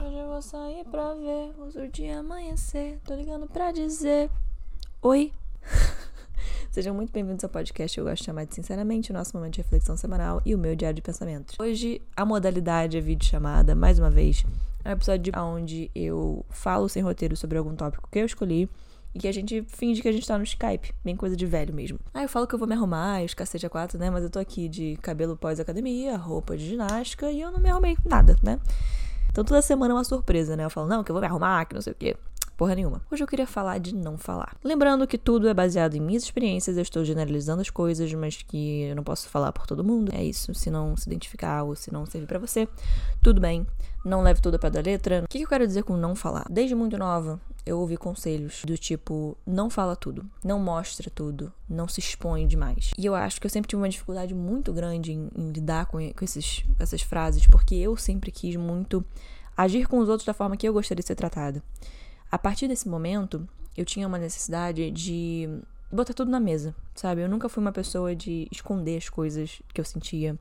Hoje eu vou sair pra ver o dia amanhecer. Tô ligando pra dizer oi. Sejam muito bem-vindos ao podcast eu gosto de chamar de Sinceramente, o nosso momento de reflexão semanal e o meu diário de pensamentos. Hoje a modalidade é vídeo chamada, mais uma vez, é um episódio onde eu falo sem roteiro sobre algum tópico que eu escolhi e que a gente finge que a gente tá no Skype, bem coisa de velho mesmo. Aí eu falo que eu vou me arrumar, os cacete a quatro, né? Mas eu tô aqui de cabelo pós-academia, roupa de ginástica e eu não me arrumei nada, né? Então toda semana é uma surpresa, né? Eu falo, não, que eu vou me arrumar, que não sei o quê. Porra nenhuma. Hoje eu queria falar de não falar. Lembrando que tudo é baseado em minhas experiências, eu estou generalizando as coisas, mas que eu não posso falar por todo mundo. É isso. Se não se identificar ou se não servir para você, tudo bem. Não leve tudo a pé da letra. O que eu quero dizer com não falar? Desde muito nova, eu ouvi conselhos do tipo: não fala tudo, não mostra tudo, não se expõe demais. E eu acho que eu sempre tive uma dificuldade muito grande em, em lidar com, com, esses, essas frases, porque eu sempre quis muito agir com os outros da forma que eu gostaria de ser tratada. A partir desse momento, eu tinha uma necessidade de botar tudo na mesa, sabe? Eu nunca fui uma pessoa de esconder as coisas que eu sentia.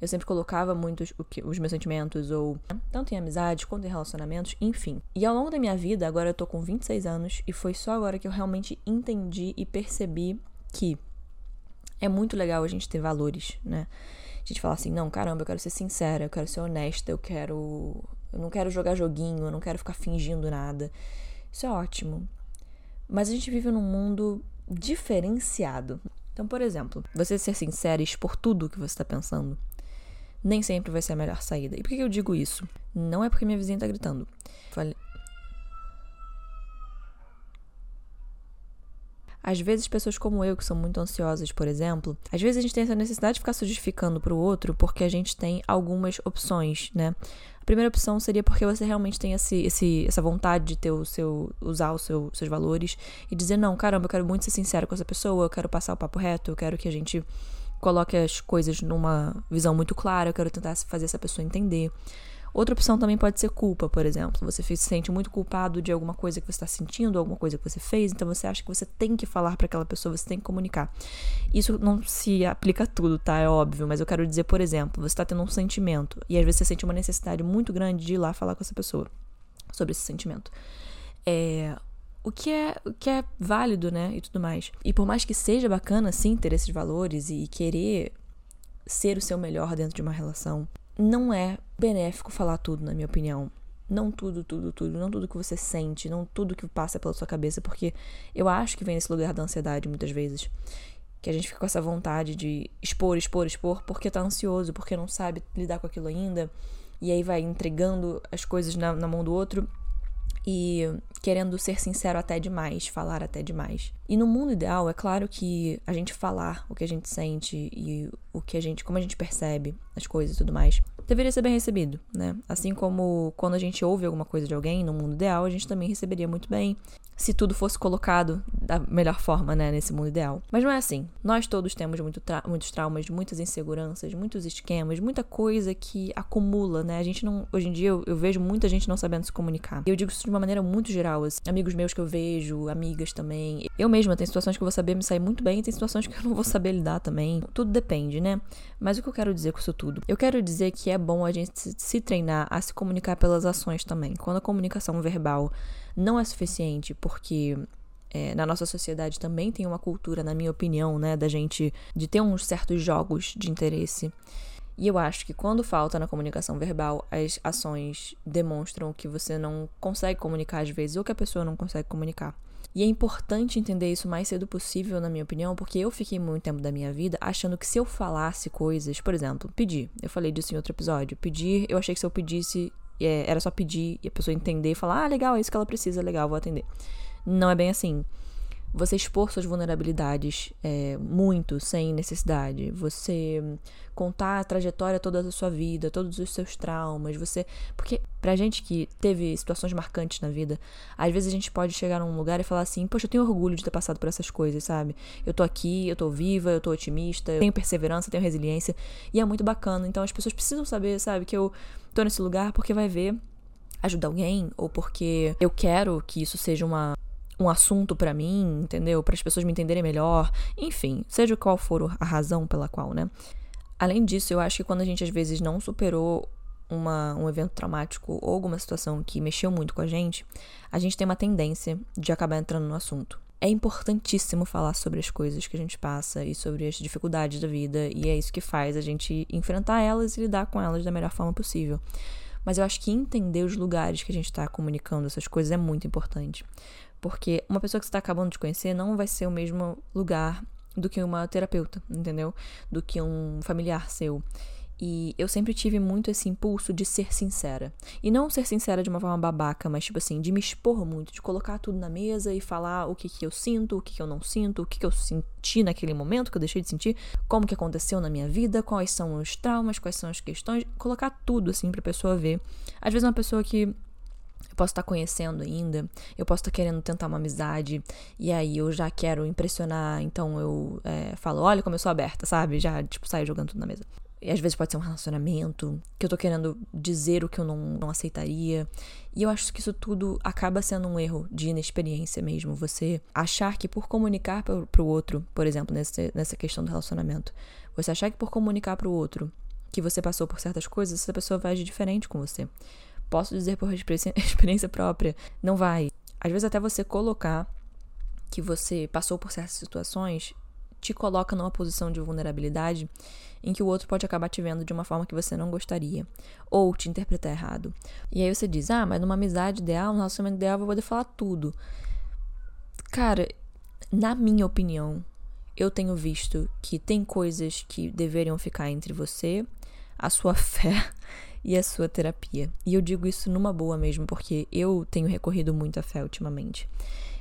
Eu sempre colocava muito os, os meus sentimentos, ou tanto em amizades quanto em relacionamentos, enfim. E ao longo da minha vida, agora eu tô com 26 anos, e foi só agora que eu realmente entendi e percebi que é muito legal a gente ter valores, né? A gente falar assim, não, caramba, eu quero ser sincera, eu quero ser honesta, eu quero. Eu não quero jogar joguinho, eu não quero ficar fingindo nada. Isso é ótimo. Mas a gente vive num mundo diferenciado. Então, por exemplo, você ser sincero e expor tudo o que você está pensando nem sempre vai ser a melhor saída. E por que eu digo isso? Não é porque minha vizinha está gritando. Às vezes, pessoas como eu, que são muito ansiosas, por exemplo, às vezes a gente tem essa necessidade de ficar se justificando para o outro porque a gente tem algumas opções, né? primeira opção seria porque você realmente tem esse, esse, essa vontade de ter o seu, usar os seu, seus valores e dizer, não, caramba, eu quero muito ser sincero com essa pessoa, eu quero passar o papo reto, eu quero que a gente coloque as coisas numa visão muito clara, eu quero tentar fazer essa pessoa entender. Outra opção também pode ser culpa, por exemplo. Você se sente muito culpado de alguma coisa que você está sentindo, alguma coisa que você fez, então você acha que você tem que falar para aquela pessoa, você tem que comunicar. Isso não se aplica a tudo, tá? É óbvio, mas eu quero dizer, por exemplo, você está tendo um sentimento e às vezes você sente uma necessidade muito grande de ir lá falar com essa pessoa sobre esse sentimento. É, o que é, o que é válido, né? E tudo mais. E por mais que seja bacana, sim, ter esses valores e querer ser o seu melhor dentro de uma relação, não é benéfico falar tudo, na minha opinião. Não tudo, tudo, tudo. Não tudo que você sente, não tudo que passa pela sua cabeça, porque eu acho que vem nesse lugar da ansiedade muitas vezes. Que a gente fica com essa vontade de expor, expor, expor, porque tá ansioso, porque não sabe lidar com aquilo ainda. E aí vai entregando as coisas na, na mão do outro e querendo ser sincero até demais, falar até demais. E no mundo ideal, é claro que a gente falar o que a gente sente e o que a gente, como a gente percebe as coisas e tudo mais, deveria ser bem recebido, né? Assim como quando a gente ouve alguma coisa de alguém no mundo ideal, a gente também receberia muito bem se tudo fosse colocado da melhor forma, né, nesse mundo ideal. Mas não é assim. Nós todos temos muito tra muitos traumas, muitas inseguranças, muitos esquemas, muita coisa que acumula, né? A gente não, hoje em dia eu, eu vejo muita gente não sabendo se comunicar. Eu digo isso de uma maneira muito geral, assim. amigos meus que eu vejo, amigas também. Eu mesma tem situações que eu vou saber me sair muito bem, e tem situações que eu não vou saber lidar também. Tudo depende, né? Mas o que eu quero dizer com isso tudo? Eu quero dizer que é bom a gente se treinar a se comunicar pelas ações também. Quando a comunicação verbal não é suficiente, porque é, na nossa sociedade também tem uma cultura, na minha opinião, né, da gente de ter uns certos jogos de interesse. E eu acho que quando falta na comunicação verbal, as ações demonstram que você não consegue comunicar às vezes ou que a pessoa não consegue comunicar. E é importante entender isso o mais cedo possível, na minha opinião, porque eu fiquei muito tempo da minha vida achando que se eu falasse coisas, por exemplo, pedir, eu falei disso em outro episódio, pedir, eu achei que se eu pedisse é, era só pedir e a pessoa entender e falar: ah, legal, é isso que ela precisa, legal, vou atender. Não é bem assim. Você expor suas vulnerabilidades é, muito, sem necessidade. Você contar a trajetória toda da sua vida, todos os seus traumas. Você. Porque pra gente que teve situações marcantes na vida, às vezes a gente pode chegar num lugar e falar assim: Poxa, eu tenho orgulho de ter passado por essas coisas, sabe? Eu tô aqui, eu tô viva, eu tô otimista, eu tenho perseverança, tenho resiliência. E é muito bacana. Então as pessoas precisam saber, sabe, que eu tô nesse lugar porque vai ver ajudar alguém ou porque eu quero que isso seja uma um assunto para mim, entendeu? Para as pessoas me entenderem melhor, enfim, seja qual for a razão pela qual, né? Além disso, eu acho que quando a gente às vezes não superou uma, um evento traumático ou alguma situação que mexeu muito com a gente, a gente tem uma tendência de acabar entrando no assunto. É importantíssimo falar sobre as coisas que a gente passa e sobre as dificuldades da vida, e é isso que faz a gente enfrentar elas e lidar com elas da melhor forma possível. Mas eu acho que entender os lugares que a gente está comunicando essas coisas é muito importante. Porque uma pessoa que você está acabando de conhecer não vai ser o mesmo lugar do que uma terapeuta, entendeu? Do que um familiar seu. E eu sempre tive muito esse impulso de ser sincera. E não ser sincera de uma forma babaca, mas tipo assim, de me expor muito, de colocar tudo na mesa e falar o que, que eu sinto, o que, que eu não sinto, o que, que eu senti naquele momento que eu deixei de sentir, como que aconteceu na minha vida, quais são os traumas, quais são as questões, colocar tudo assim pra pessoa ver. Às vezes uma pessoa que eu posso estar conhecendo ainda, eu posso estar querendo tentar uma amizade, e aí eu já quero impressionar, então eu é, falo, olha como eu sou aberta, sabe? Já, tipo, saio jogando tudo na mesa. E às vezes pode ser um relacionamento, que eu tô querendo dizer o que eu não, não aceitaria. E eu acho que isso tudo acaba sendo um erro de inexperiência mesmo. Você achar que por comunicar pro, pro outro, por exemplo, nesse, nessa questão do relacionamento, você achar que por comunicar pro outro que você passou por certas coisas, essa pessoa vai agir diferente com você. Posso dizer por experiência própria, não vai. Às vezes até você colocar que você passou por certas situações te coloca numa posição de vulnerabilidade em que o outro pode acabar te vendo de uma forma que você não gostaria, ou te interpretar errado. E aí você diz: ah, mas numa amizade ideal, num relacionamento ideal, eu vou poder falar tudo. Cara, na minha opinião, eu tenho visto que tem coisas que deveriam ficar entre você, a sua fé e a sua terapia. E eu digo isso numa boa mesmo, porque eu tenho recorrido muito à fé ultimamente.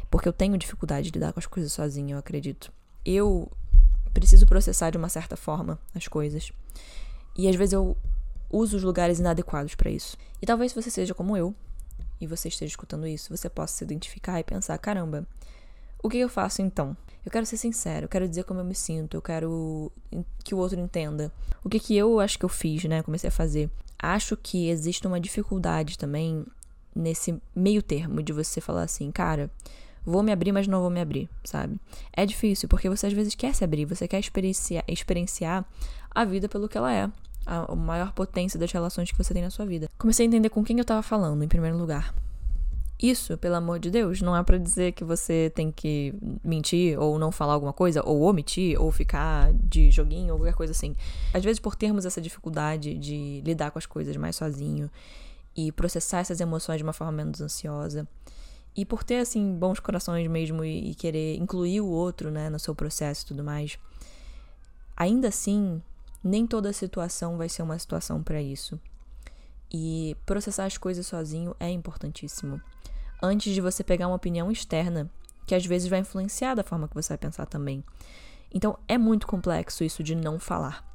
Porque eu tenho dificuldade de lidar com as coisas sozinha, eu acredito. Eu preciso processar de uma certa forma as coisas. E às vezes eu uso os lugares inadequados para isso. E talvez você seja como eu, e você esteja escutando isso, você possa se identificar e pensar: caramba, o que eu faço então? Eu quero ser sincero, eu quero dizer como eu me sinto, eu quero que o outro entenda. O que que eu acho que eu fiz, né? Comecei a fazer. Acho que existe uma dificuldade também nesse meio termo de você falar assim, cara, vou me abrir, mas não vou me abrir, sabe? É difícil, porque você às vezes quer se abrir, você quer experienciar, experienciar a vida pelo que ela é. A, maior potência das relações que você tem na sua vida. Comecei a entender com quem eu tava falando, em primeiro lugar. Isso, pelo amor de Deus, não é para dizer que você tem que mentir ou não falar alguma coisa, ou omitir, ou ficar de joguinho, ou qualquer coisa assim. Às vezes, por termos essa dificuldade de lidar com as coisas mais sozinho e processar essas emoções de uma forma menos ansiosa, e por ter, assim, bons corações mesmo e, e querer incluir o outro, né, no seu processo e tudo mais, ainda assim, nem toda situação vai ser uma situação para isso. E processar as coisas sozinho é importantíssimo. Antes de você pegar uma opinião externa, que às vezes vai influenciar da forma que você vai pensar também. Então é muito complexo isso de não falar.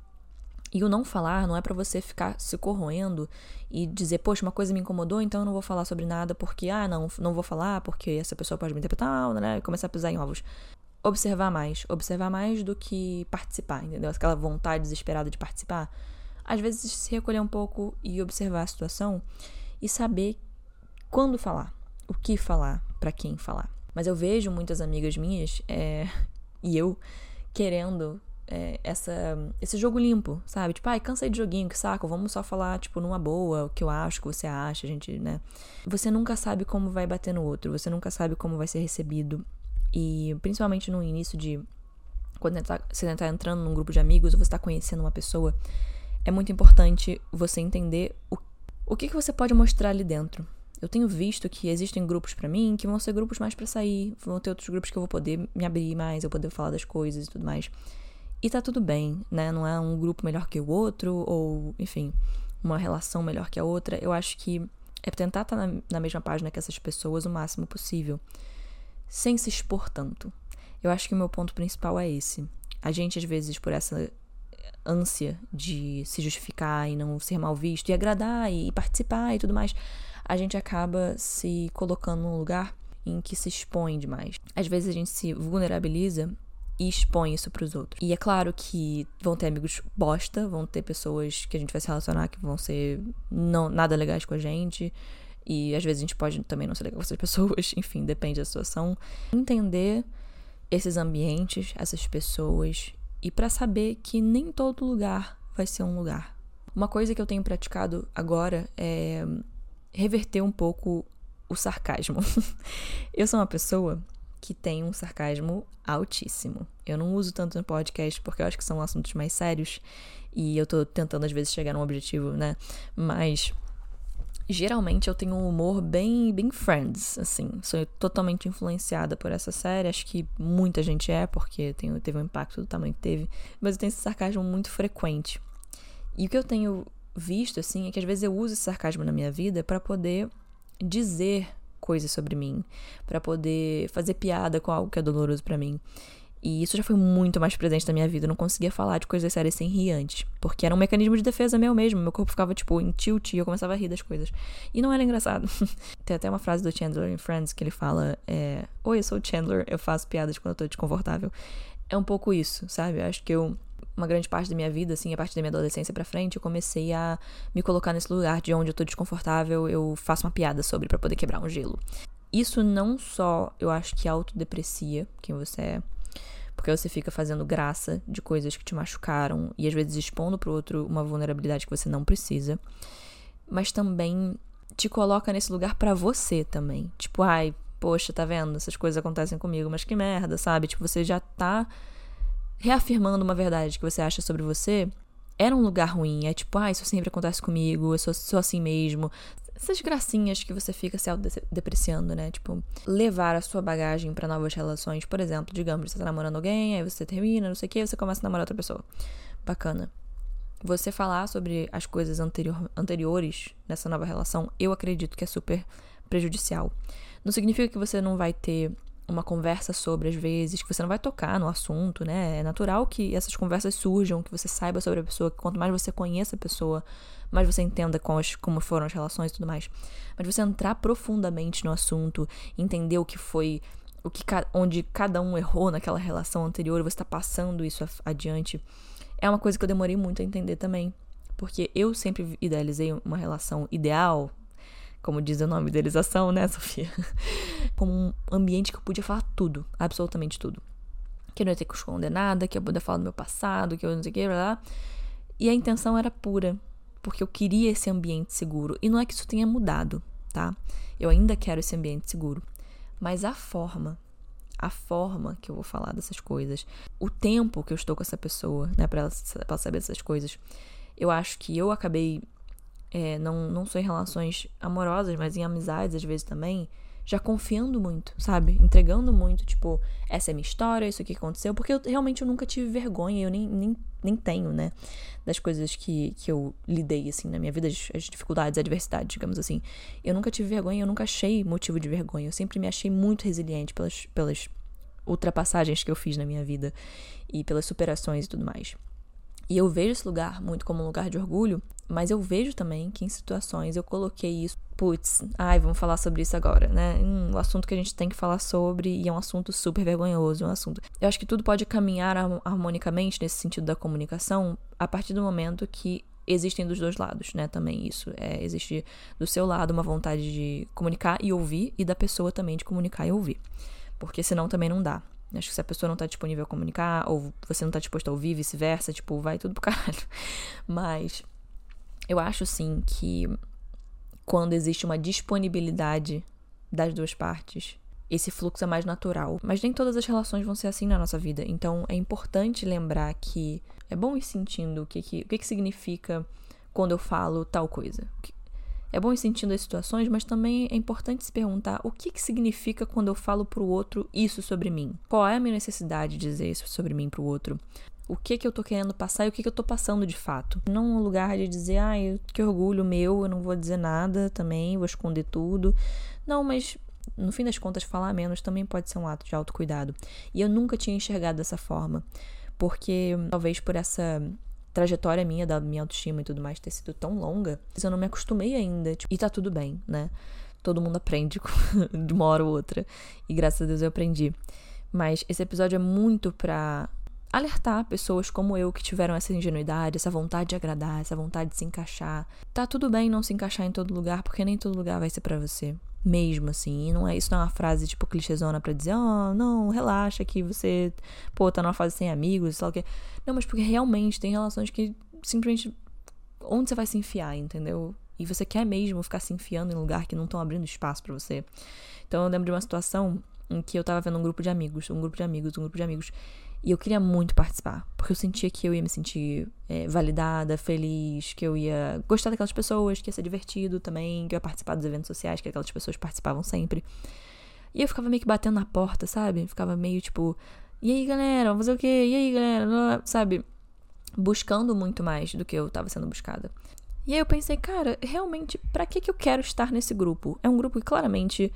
E o não falar não é para você ficar se corroendo e dizer, poxa, uma coisa me incomodou, então eu não vou falar sobre nada porque, ah, não, não vou falar porque essa pessoa pode me interpretar, né? E começar a pisar em ovos. Observar mais. Observar mais do que participar, entendeu? Aquela vontade desesperada de participar. Às vezes se recolher um pouco e observar a situação e saber quando falar, o que falar, para quem falar. Mas eu vejo muitas amigas minhas é, e eu querendo é, essa, esse jogo limpo, sabe? Tipo, ai, cansei de joguinho, que saco, vamos só falar, tipo, numa boa, o que eu acho, o que você acha, a gente, né? Você nunca sabe como vai bater no outro, você nunca sabe como vai ser recebido. E principalmente no início de. Quando você está entrando num grupo de amigos ou você está conhecendo uma pessoa, é muito importante você entender o, o que, que você pode mostrar ali dentro. Eu tenho visto que existem grupos para mim que vão ser grupos mais para sair, vão ter outros grupos que eu vou poder me abrir mais, eu poder falar das coisas e tudo mais. E tá tudo bem, né? Não é um grupo melhor que o outro, ou, enfim, uma relação melhor que a outra. Eu acho que é tentar estar tá na, na mesma página que essas pessoas o máximo possível, sem se expor tanto. Eu acho que o meu ponto principal é esse. A gente, às vezes, por essa ânsia de se justificar e não ser mal visto, e agradar e participar e tudo mais, a gente acaba se colocando num lugar em que se expõe demais. Às vezes a gente se vulnerabiliza e expõe isso para os outros. E é claro que vão ter amigos bosta, vão ter pessoas que a gente vai se relacionar que vão ser não nada legais com a gente. E às vezes a gente pode também não ser legal com essas pessoas, enfim, depende da situação. Entender esses ambientes, essas pessoas, e para saber que nem todo lugar vai ser um lugar. Uma coisa que eu tenho praticado agora é reverter um pouco o sarcasmo. eu sou uma pessoa que tem um sarcasmo altíssimo. Eu não uso tanto no podcast porque eu acho que são assuntos mais sérios e eu tô tentando às vezes chegar num objetivo, né? Mas geralmente eu tenho um humor bem bem friends, assim. Sou totalmente influenciada por essa série, acho que muita gente é porque tem, teve um impacto do tamanho que teve, mas eu tenho esse sarcasmo muito frequente. E o que eu tenho visto assim é que às vezes eu uso esse sarcasmo na minha vida para poder dizer coisas sobre mim, para poder fazer piada com algo que é doloroso para mim. E isso já foi muito mais presente na minha vida. Eu não conseguia falar de coisas sérias sem rir antes. Porque era um mecanismo de defesa meu mesmo. Meu corpo ficava, tipo, em tilt e eu começava a rir das coisas. E não era engraçado. Tem até uma frase do Chandler em Friends que ele fala: é, Oi, eu sou o Chandler, eu faço piadas quando eu tô desconfortável. É um pouco isso, sabe? Eu acho que eu uma grande parte da minha vida, assim, a partir da minha adolescência para frente, eu comecei a me colocar nesse lugar de onde eu tô desconfortável, eu faço uma piada sobre para poder quebrar um gelo. Isso não só, eu acho que autodeprecia quem você é, porque você fica fazendo graça de coisas que te machucaram e às vezes expondo pro outro uma vulnerabilidade que você não precisa, mas também te coloca nesse lugar para você também. Tipo, ai, poxa, tá vendo? Essas coisas acontecem comigo, mas que merda, sabe? Tipo, você já tá reafirmando uma verdade que você acha sobre você, era um lugar ruim. É tipo, ah, isso sempre acontece comigo, eu sou, sou assim mesmo. Essas gracinhas que você fica se autodepreciando, né? Tipo, levar a sua bagagem para novas relações. Por exemplo, digamos, você tá namorando alguém, aí você termina, não sei o que, você começa a namorar outra pessoa. Bacana. Você falar sobre as coisas anterior, anteriores nessa nova relação, eu acredito que é super prejudicial. Não significa que você não vai ter uma conversa sobre, às vezes, que você não vai tocar no assunto, né? É natural que essas conversas surjam, que você saiba sobre a pessoa, que quanto mais você conheça a pessoa, mais você entenda como, como foram as relações e tudo mais. Mas você entrar profundamente no assunto, entender o que foi, o que onde cada um errou naquela relação anterior, você está passando isso adiante, é uma coisa que eu demorei muito a entender também. Porque eu sempre idealizei uma relação ideal, como diz o nome idealização, né, Sofia? Como um ambiente que eu podia falar tudo, absolutamente tudo. Que eu não ia ter que esconder nada, que eu podia falar do meu passado, que eu não sei o que, blá, blá. E a intenção era pura, porque eu queria esse ambiente seguro. E não é que isso tenha mudado, tá? Eu ainda quero esse ambiente seguro. Mas a forma, a forma que eu vou falar dessas coisas, o tempo que eu estou com essa pessoa, né, pra ela, pra ela saber dessas coisas, eu acho que eu acabei é, não, não só em relações amorosas, mas em amizades às vezes também, já confiando muito, sabe? Entregando muito, tipo, essa é minha história, isso aqui aconteceu, porque eu realmente eu nunca tive vergonha, eu nem, nem, nem tenho, né? Das coisas que, que eu lidei, assim, na minha vida, as, as dificuldades, a adversidade, digamos assim. Eu nunca tive vergonha, eu nunca achei motivo de vergonha, eu sempre me achei muito resiliente pelas, pelas ultrapassagens que eu fiz na minha vida e pelas superações e tudo mais. E eu vejo esse lugar muito como um lugar de orgulho, mas eu vejo também que em situações eu coloquei isso. Putz, ai, vamos falar sobre isso agora, né? Um, o assunto que a gente tem que falar sobre e é um assunto super vergonhoso, um assunto. Eu acho que tudo pode caminhar harmonicamente nesse sentido da comunicação a partir do momento que existem dos dois lados, né? Também isso. É, existe do seu lado uma vontade de comunicar e ouvir, e da pessoa também de comunicar e ouvir. Porque senão também não dá. Acho que se a pessoa não tá disponível a comunicar, ou você não tá disposto a ouvir, vice-versa, tipo, vai tudo pro caralho. Mas eu acho sim que quando existe uma disponibilidade das duas partes, esse fluxo é mais natural. Mas nem todas as relações vão ser assim na nossa vida. Então é importante lembrar que é bom ir sentindo o que, que, o que, que significa quando eu falo tal coisa. É bom ir sentindo as situações, mas também é importante se perguntar o que, que significa quando eu falo pro outro isso sobre mim. Qual é a minha necessidade de dizer isso sobre mim pro outro? O que que eu tô querendo passar e o que que eu tô passando de fato. Não um lugar de dizer, ai, que orgulho meu, eu não vou dizer nada também, vou esconder tudo. Não, mas no fim das contas, falar menos também pode ser um ato de autocuidado. E eu nunca tinha enxergado dessa forma. Porque talvez por essa trajetória minha, da minha autoestima e tudo mais ter sido tão longa, eu não me acostumei ainda. Tipo, e tá tudo bem, né? Todo mundo aprende de uma hora ou outra. E graças a Deus eu aprendi. Mas esse episódio é muito pra alertar pessoas como eu que tiveram essa ingenuidade, essa vontade de agradar, essa vontade de se encaixar. Tá tudo bem não se encaixar em todo lugar, porque nem todo lugar vai ser para você mesmo, assim. E não é, isso não é uma frase, tipo, clichêzona pra dizer, oh, não, relaxa que você, pô, tá numa fase sem amigos, sei lá o quê. Não, mas porque realmente tem relações que simplesmente onde você vai se enfiar, entendeu? E você quer mesmo ficar se enfiando em lugar que não estão abrindo espaço para você. Então eu lembro de uma situação em que eu tava vendo um grupo de amigos, um grupo de amigos, um grupo de amigos. E eu queria muito participar, porque eu sentia que eu ia me sentir é, validada, feliz, que eu ia gostar daquelas pessoas, que ia ser divertido também, que eu ia participar dos eventos sociais que aquelas pessoas participavam sempre. E eu ficava meio que batendo na porta, sabe? Ficava meio tipo, e aí galera, vamos fazer o quê? E aí galera, sabe? Buscando muito mais do que eu tava sendo buscada. E aí eu pensei, cara, realmente, para que que eu quero estar nesse grupo? É um grupo que claramente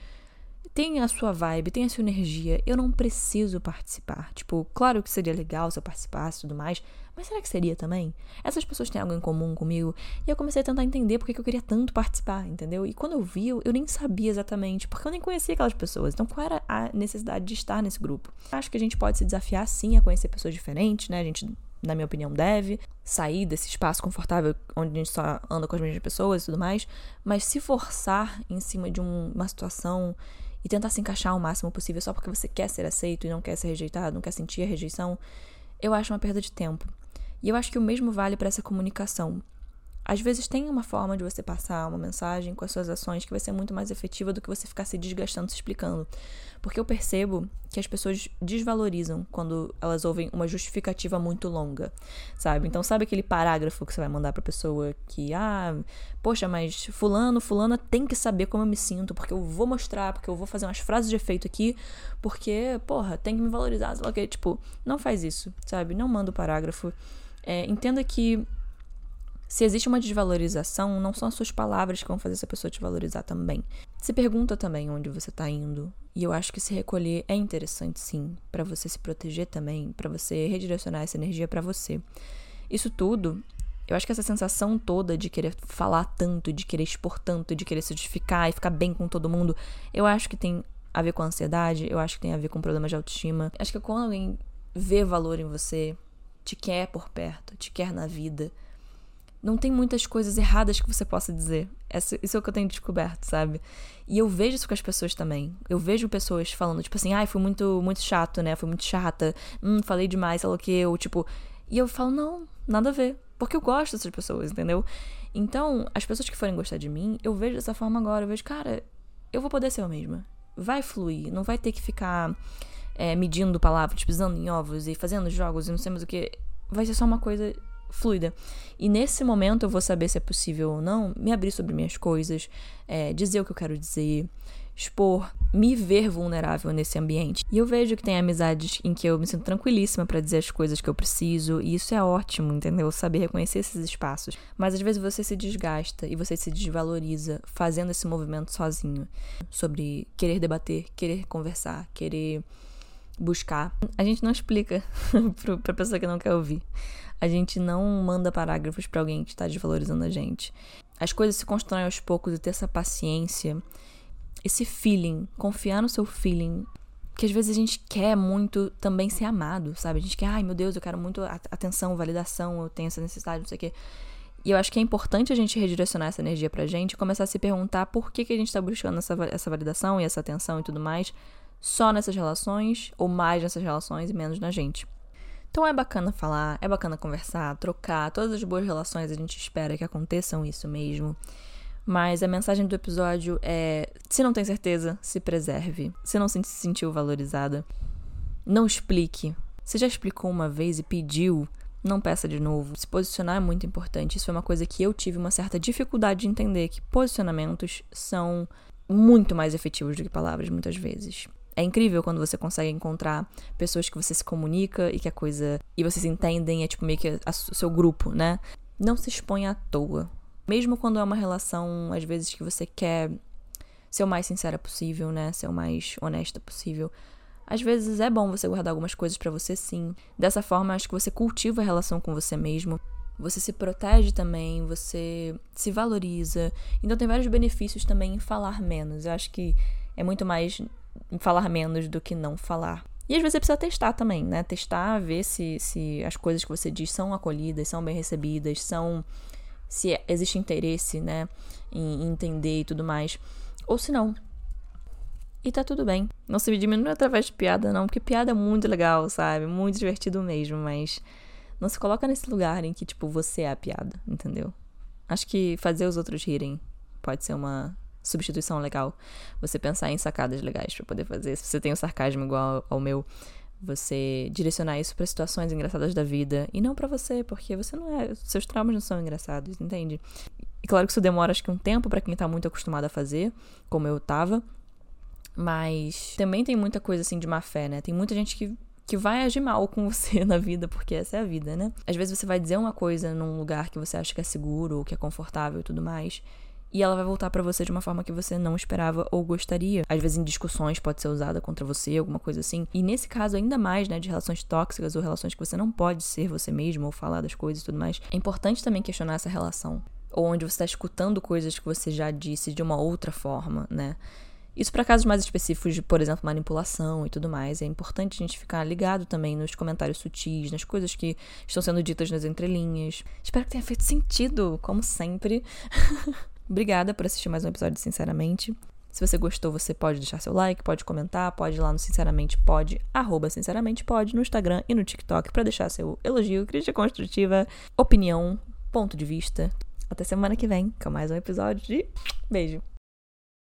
tem a sua vibe, tem a sua energia, eu não preciso participar. Tipo, claro que seria legal se eu participasse e tudo mais, mas será que seria também? Essas pessoas têm algo em comum comigo? E eu comecei a tentar entender porque que eu queria tanto participar, entendeu? E quando eu vi, eu, nem sabia exatamente, porque eu nem conhecia aquelas pessoas. Então, qual era a necessidade de estar nesse grupo? Acho que a gente pode se desafiar sim a conhecer pessoas diferentes, né? A gente na minha opinião, deve sair desse espaço confortável onde a gente só anda com as mesmas pessoas e tudo mais, mas se forçar em cima de um, uma situação e tentar se encaixar o máximo possível só porque você quer ser aceito e não quer ser rejeitado, não quer sentir a rejeição, eu acho uma perda de tempo. E eu acho que o mesmo vale para essa comunicação. Às vezes tem uma forma de você passar uma mensagem com as suas ações que vai ser muito mais efetiva do que você ficar se desgastando se explicando. Porque eu percebo que as pessoas desvalorizam quando elas ouvem uma justificativa muito longa, sabe? Então, sabe aquele parágrafo que você vai mandar pra pessoa que, ah, poxa, mas fulano, fulana tem que saber como eu me sinto, porque eu vou mostrar, porque eu vou fazer umas frases de efeito aqui, porque, porra, tem que me valorizar, sei lá o que. Tipo, não faz isso, sabe? Não manda o parágrafo. É, entenda que se existe uma desvalorização, não são as suas palavras que vão fazer essa pessoa te valorizar também. Se pergunta também onde você está indo. E eu acho que se recolher é interessante, sim, para você se proteger também, para você redirecionar essa energia para você. Isso tudo, eu acho que essa sensação toda de querer falar tanto, de querer expor tanto, de querer se justificar e ficar bem com todo mundo, eu acho que tem a ver com ansiedade, eu acho que tem a ver com problemas de autoestima. Acho que quando alguém vê valor em você, te quer por perto, te quer na vida, não tem muitas coisas erradas que você possa dizer. Isso é o que eu tenho descoberto, sabe? E eu vejo isso com as pessoas também. Eu vejo pessoas falando, tipo assim, ai, foi muito, muito chato, né? Foi muito chata. Hum, falei demais, sei lá o que. Eu, tipo. E eu falo, não, nada a ver. Porque eu gosto dessas pessoas, entendeu? Então, as pessoas que forem gostar de mim, eu vejo dessa forma agora. Eu vejo, cara, eu vou poder ser eu mesma. Vai fluir. Não vai ter que ficar é, medindo palavras, pisando em ovos e fazendo jogos e não sei mais o que. Vai ser só uma coisa fluida. E nesse momento eu vou saber se é possível ou não me abrir sobre minhas coisas, é, dizer o que eu quero dizer, expor, me ver vulnerável nesse ambiente. E eu vejo que tem amizades em que eu me sinto tranquilíssima para dizer as coisas que eu preciso, e isso é ótimo, entendeu? Saber reconhecer esses espaços. Mas às vezes você se desgasta e você se desvaloriza fazendo esse movimento sozinho sobre querer debater, querer conversar, querer buscar. A gente não explica pra pessoa que não quer ouvir. A gente não manda parágrafos para alguém que está desvalorizando a gente. As coisas se constroem aos poucos e ter essa paciência, esse feeling, confiar no seu feeling. Que às vezes a gente quer muito também ser amado, sabe? A gente quer, ai meu Deus, eu quero muito atenção, validação, eu tenho essa necessidade, não sei o quê. E eu acho que é importante a gente redirecionar essa energia pra gente e começar a se perguntar por que, que a gente tá buscando essa, essa validação e essa atenção e tudo mais só nessas relações, ou mais nessas relações e menos na gente. Então é bacana falar, é bacana conversar, trocar. Todas as boas relações a gente espera que aconteçam isso mesmo. Mas a mensagem do episódio é: se não tem certeza, se preserve. Se não se sentiu valorizada, não explique. Se já explicou uma vez e pediu, não peça de novo. Se posicionar é muito importante. Isso é uma coisa que eu tive uma certa dificuldade de entender: que posicionamentos são muito mais efetivos do que palavras, muitas vezes. É incrível quando você consegue encontrar pessoas que você se comunica e que a coisa. e vocês entendem, é tipo meio que o seu grupo, né? Não se exponha à toa. Mesmo quando é uma relação, às vezes, que você quer ser o mais sincera possível, né? Ser o mais honesta possível. Às vezes é bom você guardar algumas coisas para você sim. Dessa forma, acho que você cultiva a relação com você mesmo. Você se protege também, você se valoriza. Então tem vários benefícios também em falar menos. Eu acho que é muito mais falar menos do que não falar. E às vezes você precisa testar também, né? Testar, ver se, se as coisas que você diz são acolhidas, são bem recebidas, são. se existe interesse, né? Em, em entender e tudo mais. Ou se não. E tá tudo bem. Não se diminui através de piada, não, porque piada é muito legal, sabe? Muito divertido mesmo, mas não se coloca nesse lugar em que, tipo, você é a piada, entendeu? Acho que fazer os outros rirem pode ser uma substituição legal. Você pensar em sacadas legais para poder fazer. Se você tem um sarcasmo igual ao meu, você direcionar isso para situações engraçadas da vida e não para você, porque você não é, seus traumas não são engraçados, entende? E claro que isso demora acho que um tempo para quem tá muito acostumado a fazer, como eu tava. Mas também tem muita coisa assim de má fé, né? Tem muita gente que que vai agir mal com você na vida, porque essa é a vida, né? Às vezes você vai dizer uma coisa num lugar que você acha que é seguro, ou que é confortável e tudo mais, e ela vai voltar para você de uma forma que você não esperava ou gostaria. Às vezes em discussões pode ser usada contra você, alguma coisa assim. E nesse caso ainda mais, né, de relações tóxicas ou relações que você não pode ser você mesmo ou falar das coisas e tudo mais. É importante também questionar essa relação. Ou onde você está escutando coisas que você já disse de uma outra forma, né? Isso para casos mais específicos de, por exemplo, manipulação e tudo mais. É importante a gente ficar ligado também nos comentários sutis, nas coisas que estão sendo ditas nas entrelinhas. Espero que tenha feito sentido, como sempre. Obrigada por assistir mais um episódio, sinceramente. Se você gostou, você pode deixar seu like, pode comentar, pode ir lá no Sinceramente Pode, arroba Sinceramente Pode, no Instagram e no TikTok para deixar seu elogio, crítica construtiva, opinião, ponto de vista. Até semana que vem com mais um episódio de Beijo!